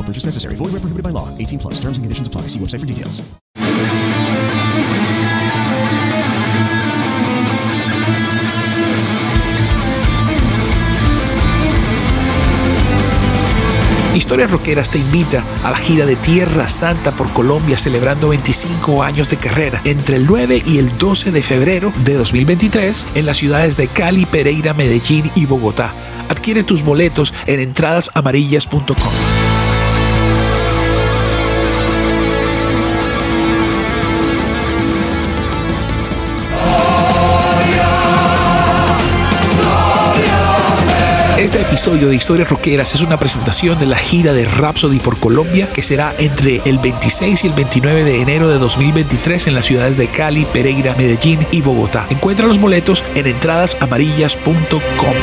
No purchase necessary. Void where prohibited by law. 18 plus. Terms and conditions apply. See website for details. Historias Rockeras te invita a la gira de Tierra Santa por Colombia celebrando 25 años de carrera entre el 9 y el 12 de febrero de 2023 en las ciudades de Cali, Pereira, Medellín y Bogotá. Adquiere tus boletos en entradasamarillas.com. episodio de Historias Rockeras es una presentación de la gira de Rhapsody por Colombia que será entre el 26 y el 29 de enero de 2023 en las ciudades de Cali, Pereira, Medellín y Bogotá. Encuentra los boletos en entradasamarillas.com.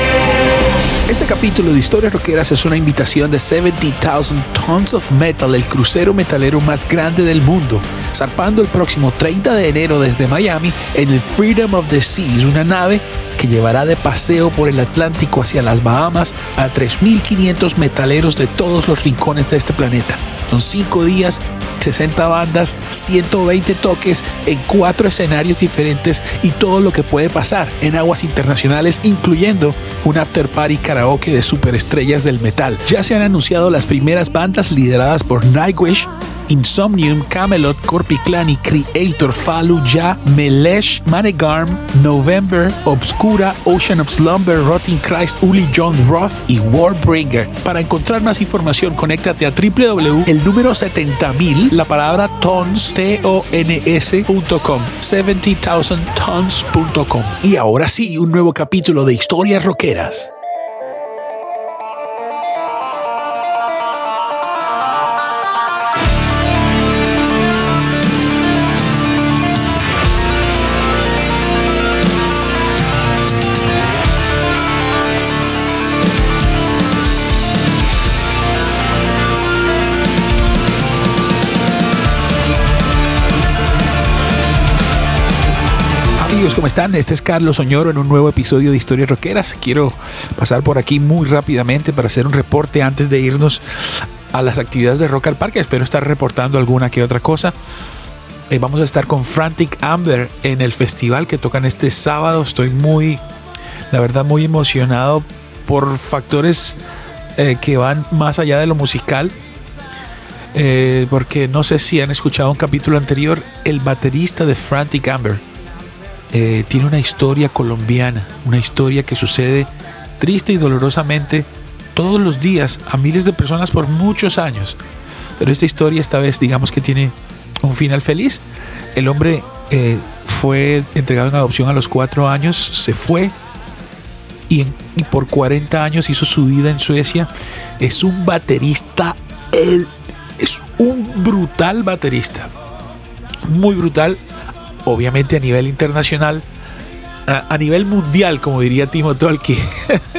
Este capítulo de Historias Rockeras es una invitación de 70,000 Tons of Metal, el crucero metalero más grande del mundo, zarpando el próximo 30 de enero desde Miami en el Freedom of the Seas, una nave que llevará de paseo por el Atlántico hacia las Bahamas a 3.500 metaleros de todos los rincones de este planeta. Son 5 días, 60 bandas, 120 toques en 4 escenarios diferentes y todo lo que puede pasar en aguas internacionales, incluyendo un after party karaoke de superestrellas del metal. Ya se han anunciado las primeras bandas lideradas por Nightwish, Insomnium, Camelot, Corpiclan y Creator, Falu, Ya, Melesh, Manegarm, November, Obscura, Ocean of Slumber, Rotting Christ, Uli John Roth y Warbringer. Para encontrar más información, conéctate a www, el número 70.000, la palabra tons, T-O-N-S.com, 70,000tons.com. Y ahora sí, un nuevo capítulo de Historias Rockeras. Amigos, ¿cómo están? Este es Carlos Oñoro en un nuevo episodio de Historias Roqueras. Quiero pasar por aquí muy rápidamente para hacer un reporte antes de irnos a las actividades de Rock al Parque. Espero estar reportando alguna que otra cosa. Eh, vamos a estar con Frantic Amber en el festival que tocan este sábado. Estoy muy, la verdad, muy emocionado por factores eh, que van más allá de lo musical. Eh, porque no sé si han escuchado un capítulo anterior, el baterista de Frantic Amber eh, tiene una historia colombiana, una historia que sucede triste y dolorosamente todos los días a miles de personas por muchos años. Pero esta historia esta vez digamos que tiene un final feliz. El hombre eh, fue entregado en adopción a los cuatro años, se fue y, y por 40 años hizo su vida en Suecia. Es un baterista, él es un brutal baterista. Muy brutal, obviamente a nivel internacional, a, nivel mundial, como diría Timo Tolki,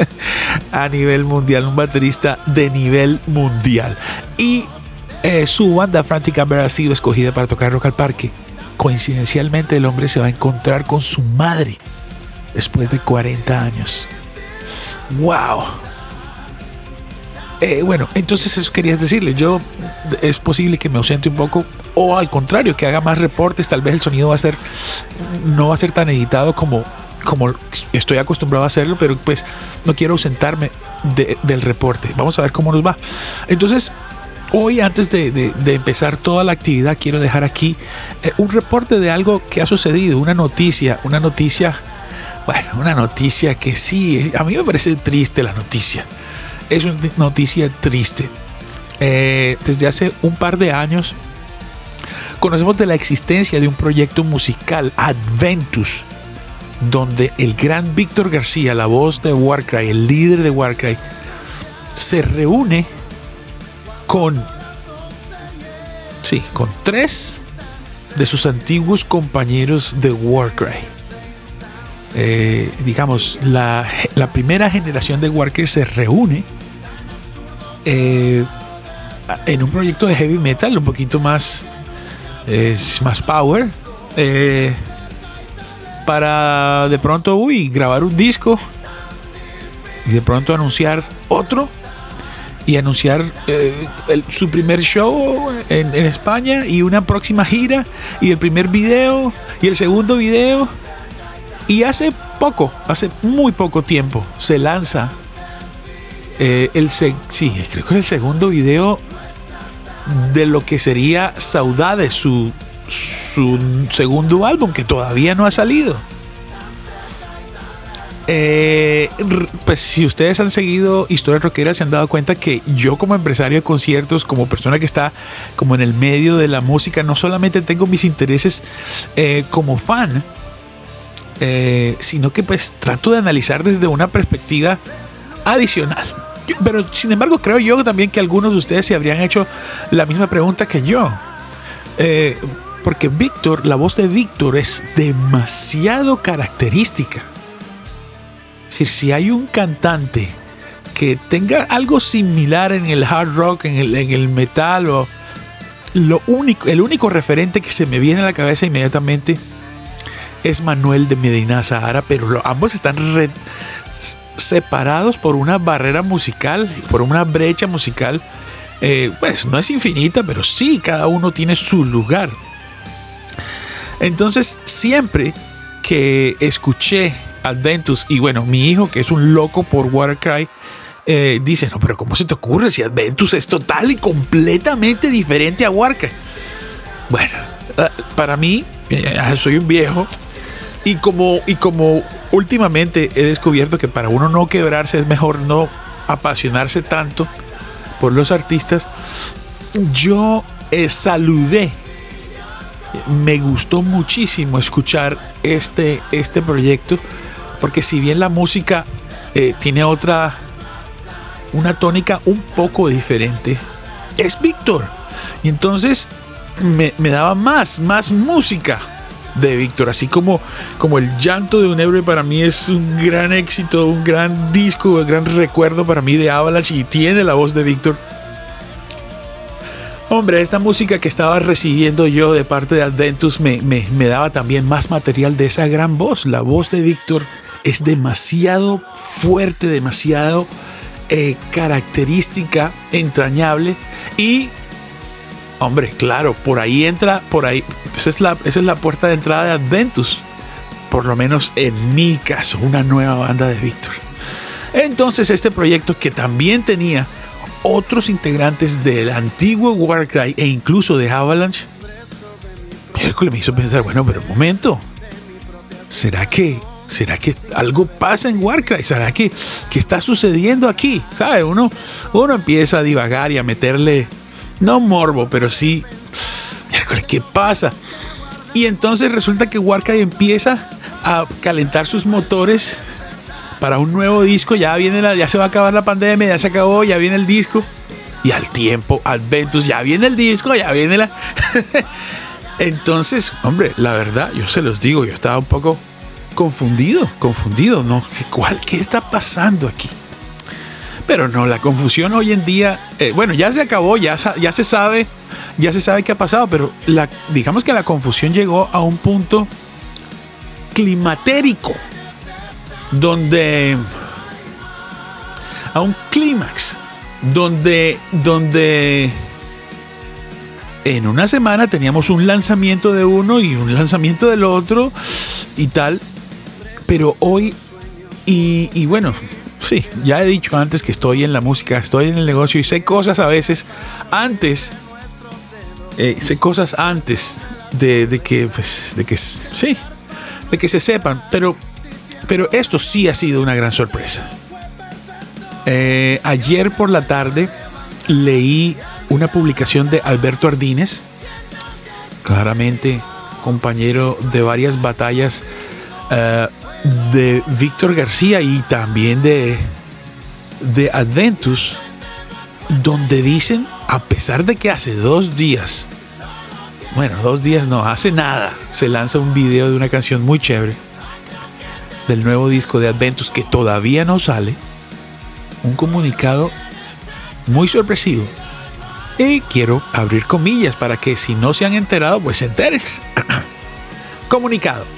a nivel mundial, un baterista de nivel mundial. Y eh, su banda Frantic Amber ha sido escogida para tocar Rock al Parque. coincidencialmente el hombre se va a encontrar con su madre después de 40 años. ¡Wow! Eh, bueno, entonces eso quería decirle. Yo es posible que me ausente un poco o al contrario, que haga más reportes. Tal vez el sonido va a ser, no va a ser tan editado como, como estoy acostumbrado a hacerlo, pero pues no quiero ausentarme del reporte. Vamos a ver cómo nos va. Entonces, hoy antes de, empezar toda la actividad, quiero dejar aquí eh, un reporte de algo que ha sucedido, una noticia, una noticia, bueno, una noticia que sí, a mí me parece triste la noticia es una noticia triste. Eh, desde hace un par de años conocemos de la existencia de un proyecto musical, Adventus, donde el gran Víctor García, la voz de Warcry, el líder de Warcry, se reúne con, sí, con tres de sus antiguos compañeros de Warcry. Eh, digamos, la, la, primera generación de Warcry se reúne eh, en un proyecto de heavy metal un poquito más, más power. Eh, para de pronto, uy, grabar un disco y de pronto anunciar otro y anunciar su primer show en, España y una próxima gira y el primer video y el segundo video. Y hace poco, hace muy poco tiempo, se lanza eh, el sí, creo que es el segundo video de lo que sería Saudade, su, su segundo álbum que todavía no ha salido. Eh, pues si ustedes han seguido Historia Rockera se han dado cuenta que yo como empresario de conciertos, como persona que está como en el medio de la música, no solamente tengo mis intereses eh, como fan, sino que pues trato de analizar desde una perspectiva adicional pero sin embargo, creo yo también que algunos de ustedes se habrían hecho la misma pregunta que yo. Eh, porque Víctor, la voz de Víctor es demasiado característica. Es decir, si hay un cantante que tenga algo similar en el hard rock, en el, en el metal, o lo único, el único referente que se me viene a la cabeza inmediatamente es Manuel de Medina Sahara, pero ambos están separados por una barrera musical, por una brecha musical, eh, pues no es infinita, pero sí, cada uno tiene su lugar. Entonces, siempre que escuché Adventus, y bueno, mi hijo, que es un loco por Watercry, eh, dice, no, pero ¿cómo se te ocurre si Adventus es total y completamente diferente a Warcry? Bueno, eh, para mí, soy un viejo, y como, y como últimamente he descubierto que para uno no quebrarse es mejor no apasionarse tanto por los artistas, yo eh, saludé. Me gustó muchísimo escuchar este, este proyecto, porque si bien la música eh, tiene otra, una tónica un poco diferente, es Víctor. Y entonces me, me daba más, más música de Víctor. Así como, como el llanto de un héroe para mí es un gran éxito, un gran disco, un gran recuerdo para mí de Avalanche y tiene la voz de Víctor. Hombre, esta música que estaba recibiendo yo de parte de Adventus me, me, daba también más material de esa gran voz. La voz de Víctor es demasiado fuerte, demasiado eh, característica, entrañable y Hombre, claro, por ahí entra, por ahí, esa es la, es la puerta de entrada de Adventus. Por lo menos en mi caso, una nueva banda de Víctor. Entonces este proyecto que también tenía otros integrantes del antiguo Warcry e incluso de Avalanche, me hizo pensar, bueno, pero un momento, ¿será que, será que algo pasa en Warcry? ¿Será que, que está sucediendo aquí? ¿Sabe? Uno, uno empieza a divagar y a meterle no morbo, pero sí, ¿qué pasa? Y entonces resulta que Warcry empieza a calentar sus motores para un nuevo disco. Ya viene la, ya se va a acabar la pandemia, ya se acabó, ya viene el disco. Y al tiempo, Adventus, ya viene el disco, ya viene la. entonces, hombre, la verdad, yo se los digo, yo estaba un poco confundido, confundido, ¿no? ¿Cuál, ¿Qué está pasando aquí? Pero no, la confusión hoy en día, eh, bueno, ya se acabó, ya, ya se sabe ya se sabe qué ha pasado, pero la, digamos que la confusión llegó a un punto climatérico, donde a un clímax, donde, donde en una semana teníamos un lanzamiento de uno y un lanzamiento del otro y tal, pero hoy, y, y bueno, sí, ya he dicho antes que estoy en la música, estoy en el negocio y sé cosas a veces antes, eh, sé cosas antes de, que, pues, de que, sí, de que se sepan, pero, pero esto sí ha sido una gran sorpresa. Eh, ayer por la tarde leí una publicación de Alberto Ardínez, claramente compañero de varias batallas uh, de Víctor García y también de, de Adventus, donde dicen, a pesar de que hace dos días, bueno, dos días no, hace nada, se lanza un video de una canción muy chévere del nuevo disco de Adventus que todavía no sale, un comunicado muy sorpresivo. Y quiero abrir comillas para que si no se han enterado, pues se enteren. Comunicado.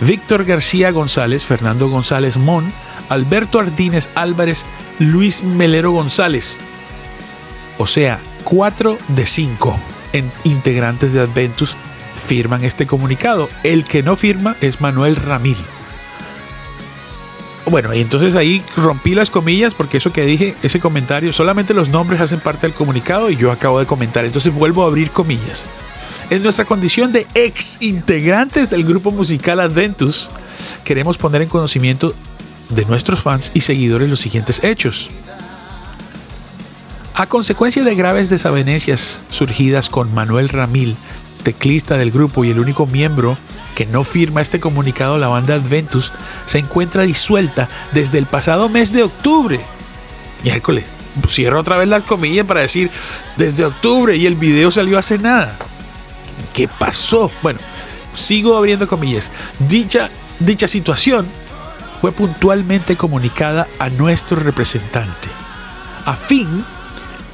Víctor García González, Fernando González Mon, Alberto Ardínez Álvarez, Luis Melero González. O sea, 4 de 5 integrantes de Adventus firman este comunicado. El que no firma es Manuel Ramil. Bueno, y entonces ahí rompí las comillas porque eso que dije, ese comentario, solamente los nombres hacen parte del comunicado y yo acabo de comentar. Entonces vuelvo a abrir comillas. En nuestra condición de ex integrantes del grupo musical Adventus, queremos poner en conocimiento de nuestros fans y seguidores los siguientes hechos. A consecuencia de graves desavenencias surgidas con Manuel Ramil, teclista del grupo y el único miembro que no firma este comunicado, la banda Adventus se encuentra disuelta desde el pasado mes de octubre. Miércoles, cierro otra vez las comillas para decir desde octubre y el video salió hace nada. ¿Qué pasó? Bueno, sigo abriendo comillas. Dicha, dicha situación fue puntualmente comunicada a nuestro representante, a fin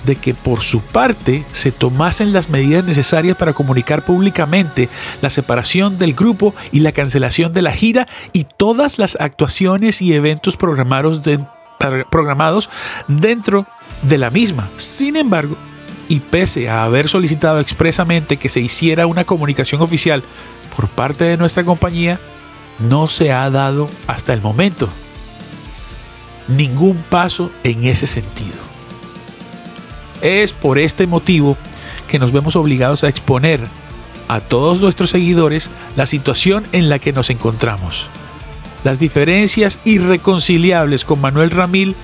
de que por su parte se tomasen las medidas necesarias para comunicar públicamente la separación del grupo y la cancelación de la gira y todas las actuaciones y eventos programados, programados dentro de la misma. Sin embargo, y pese a haber solicitado expresamente que se hiciera una comunicación oficial por parte de nuestra compañía, no se ha dado hasta el momento ningún paso en ese sentido. Es por este motivo que nos vemos obligados a exponer a todos nuestros seguidores la situación en la que nos encontramos. Las diferencias irreconciliables con Manuel Ramil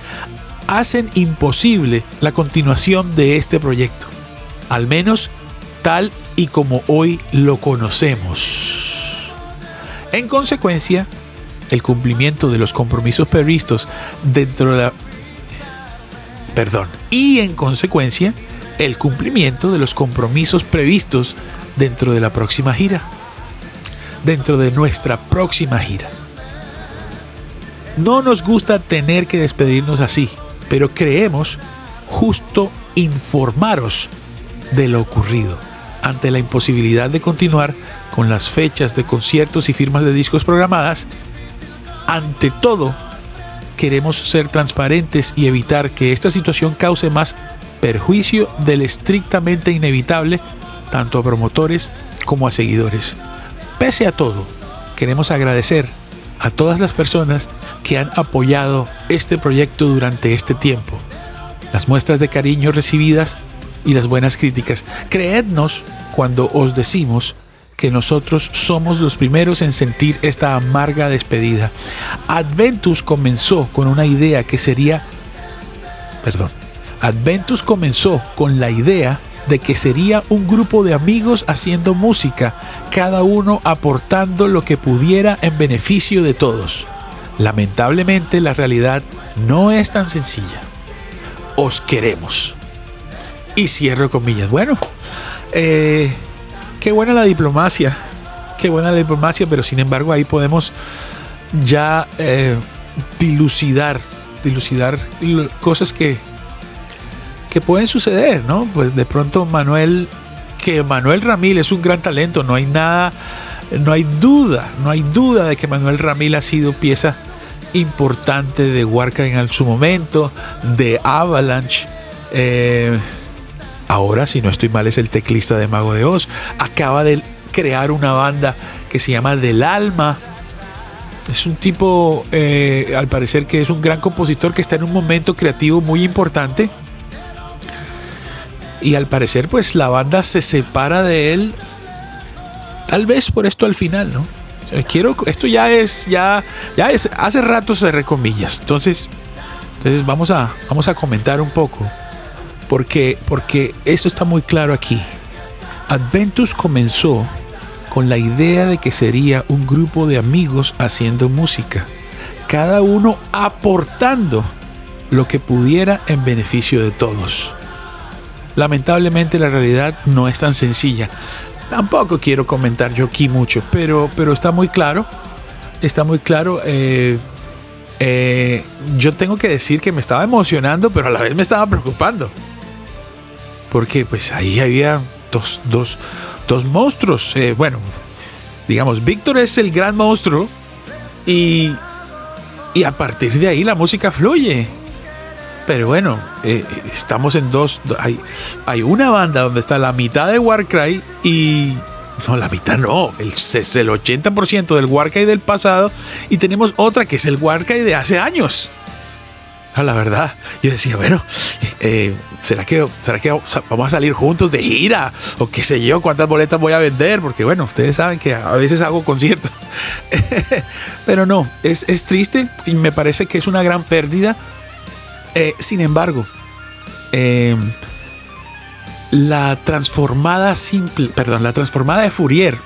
hacen imposible la continuación de este proyecto, al menos tal y como hoy lo conocemos. En consecuencia, el cumplimiento de los compromisos previstos dentro de la... Perdón. Y en consecuencia, el cumplimiento de los compromisos previstos dentro de la próxima gira. Dentro de nuestra próxima gira. No nos gusta tener que despedirnos así, pero creemos justo informaros de lo ocurrido ante la imposibilidad de continuar con las fechas de conciertos y firmas de discos programadas. Ante todo, queremos ser transparentes y evitar que esta situación cause más perjuicio del estrictamente inevitable tanto a promotores como a seguidores. Pese a todo, queremos agradecer a todas las personas que han apoyado este proyecto durante este tiempo, las muestras de cariño recibidas y las buenas críticas. Creednos cuando os decimos que nosotros somos los primeros en sentir esta amarga despedida. Adventus comenzó con una idea que sería, perdón, Adventus comenzó con la idea de que sería un grupo de amigos haciendo música, cada uno aportando lo que pudiera en beneficio de todos. Lamentablemente la realidad no es tan sencilla. Os queremos. Y cierro comillas. Bueno, eh, qué buena la diplomacia. Qué buena la diplomacia, pero sin embargo ahí podemos ya eh, dilucidar, dilucidar cosas que, que pueden suceder, ¿no? Pues de pronto Manuel, que Manuel Ramil es un gran talento, no hay nada, no hay duda, no hay duda de que Manuel Ramil ha sido pieza importante de Warcry en su momento, de Avalanche. Eh, ahora, si no estoy mal, es el teclista de Mago de Oz. Acaba de crear una banda que se llama Del Alma. Es un tipo, eh, al parecer, que es un gran compositor que está en un momento creativo muy importante. Y al parecer, pues la banda se separa de él. Tal vez por esto al final, ¿no? Quiero, esto ya es, ya, ya es, hace rato se recomillas. Entonces, entonces vamos a, vamos a comentar un poco. Porque, porque esto está muy claro aquí. Adventus comenzó con la idea de que sería un grupo de amigos haciendo música, cada uno aportando lo que pudiera en beneficio de todos. Lamentablemente la realidad no es tan sencilla. Tampoco quiero comentar yo aquí mucho, pero, pero está muy claro. Está muy claro. Eh, eh, yo tengo que decir que me estaba emocionando, pero a la vez me estaba preocupando. Porque pues ahí había dos, dos, dos monstruos. Eh, bueno, digamos, Víctor es el gran monstruo y, y a partir de ahí la música fluye. Pero bueno, eh, estamos en dos. Hay, una banda donde está la mitad de Warcry y. No, la mitad no. El, el 80% del Warcry del pasado. Y tenemos otra que es el Warcry de hace años. A la verdad, yo decía, bueno, eh, ¿será, que, ¿será que vamos a salir juntos de gira? O qué sé yo, cuántas boletas voy a vender. Porque bueno, ustedes saben que a veces hago conciertos. Pero no, es, es triste y me parece que es una gran pérdida eh, sin embargo, eh, la transformada simple, perdón, la transformada de Fourier,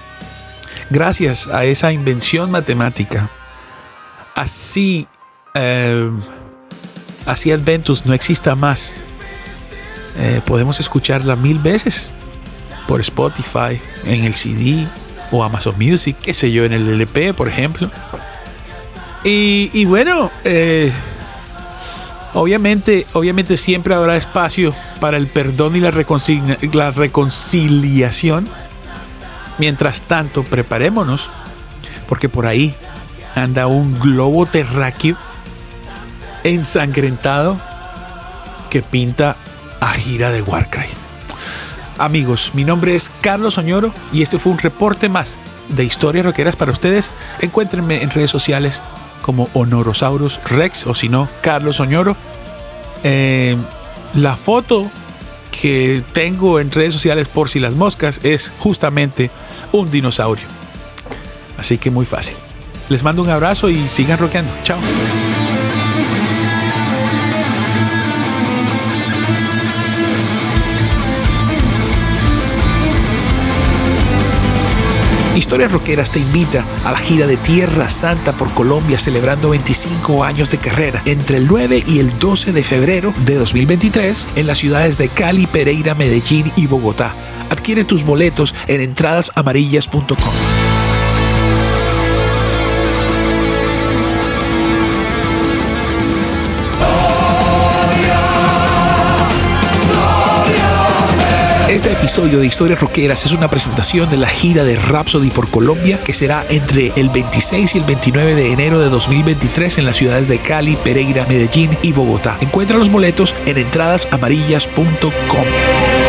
gracias a esa invención matemática, así, eh, así Adventus no exista más. podemos escucharla mil veces por Spotify, en el CD o Amazon Music, qué sé yo, en el LP, por ejemplo. Y bueno, Obviamente, obviamente siempre habrá espacio para el perdón y la, reconciliación. Mientras tanto, preparémonos, porque por ahí anda un globo terráqueo ensangrentado que pinta a gira de Warcry. Amigos, mi nombre es Carlos Oñoro y este fue un reporte más de historias roqueras para ustedes. Encuéntrenme en redes sociales como Honorosaurus Rex o si no, Carlos Oñoro. Eh, la foto que tengo en redes sociales por si las moscas es justamente un dinosaurio. Así que muy fácil. Les mando un abrazo y sigan rockeando. Chao. Historias Roqueras te invita a la gira de Tierra Santa por Colombia celebrando 25 años de carrera entre el 9 y el 12 de febrero de 2023 en las ciudades de Cali, Pereira, Medellín y Bogotá. Adquiere tus boletos en entradasamarillas.com. Este episodio de Historias Roqueras es una presentación de la gira de Rhapsody por Colombia que será entre el 26 y el 29 de enero de 2023 en las ciudades de Cali, Pereira, Medellín y Bogotá. Encuentra los boletos en entradasamarillas.com.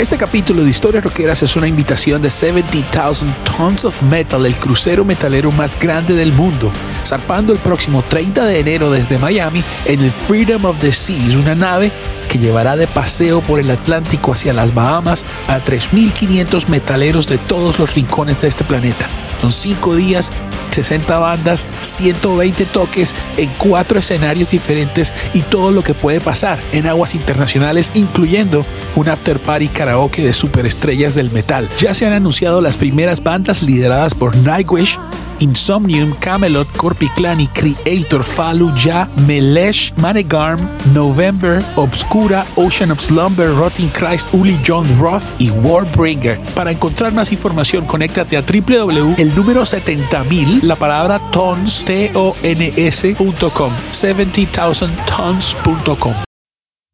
Este capítulo de Historias Roqueras es una invitación de 70,000 Tons of Metal, el crucero metalero más grande del mundo, zarpando el próximo 30 de enero desde Miami en el Freedom of the Seas, una nave que llevará de paseo por el Atlántico hacia las Bahamas a 3.500 metaleros de todos los rincones de este planeta. Son 5 días, 60 bandas, 120 toques en 4 escenarios diferentes y todo lo que puede pasar en aguas internacionales, incluyendo un after party karaoke de superestrellas del metal. Ya se han anunciado las primeras bandas lideradas por Nightwish, Insomnium, Camelot, Corpiclani, Creator, Falu, Ya, Melesh, Manegarm, November, Obscura, Ocean of Slumber, Rotting Christ, Uli John Roth y Warbringer. Para encontrar más información, conéctate a www, el número 70.000, la palabra tons, T-O-N-S.com, 70,000tons.com.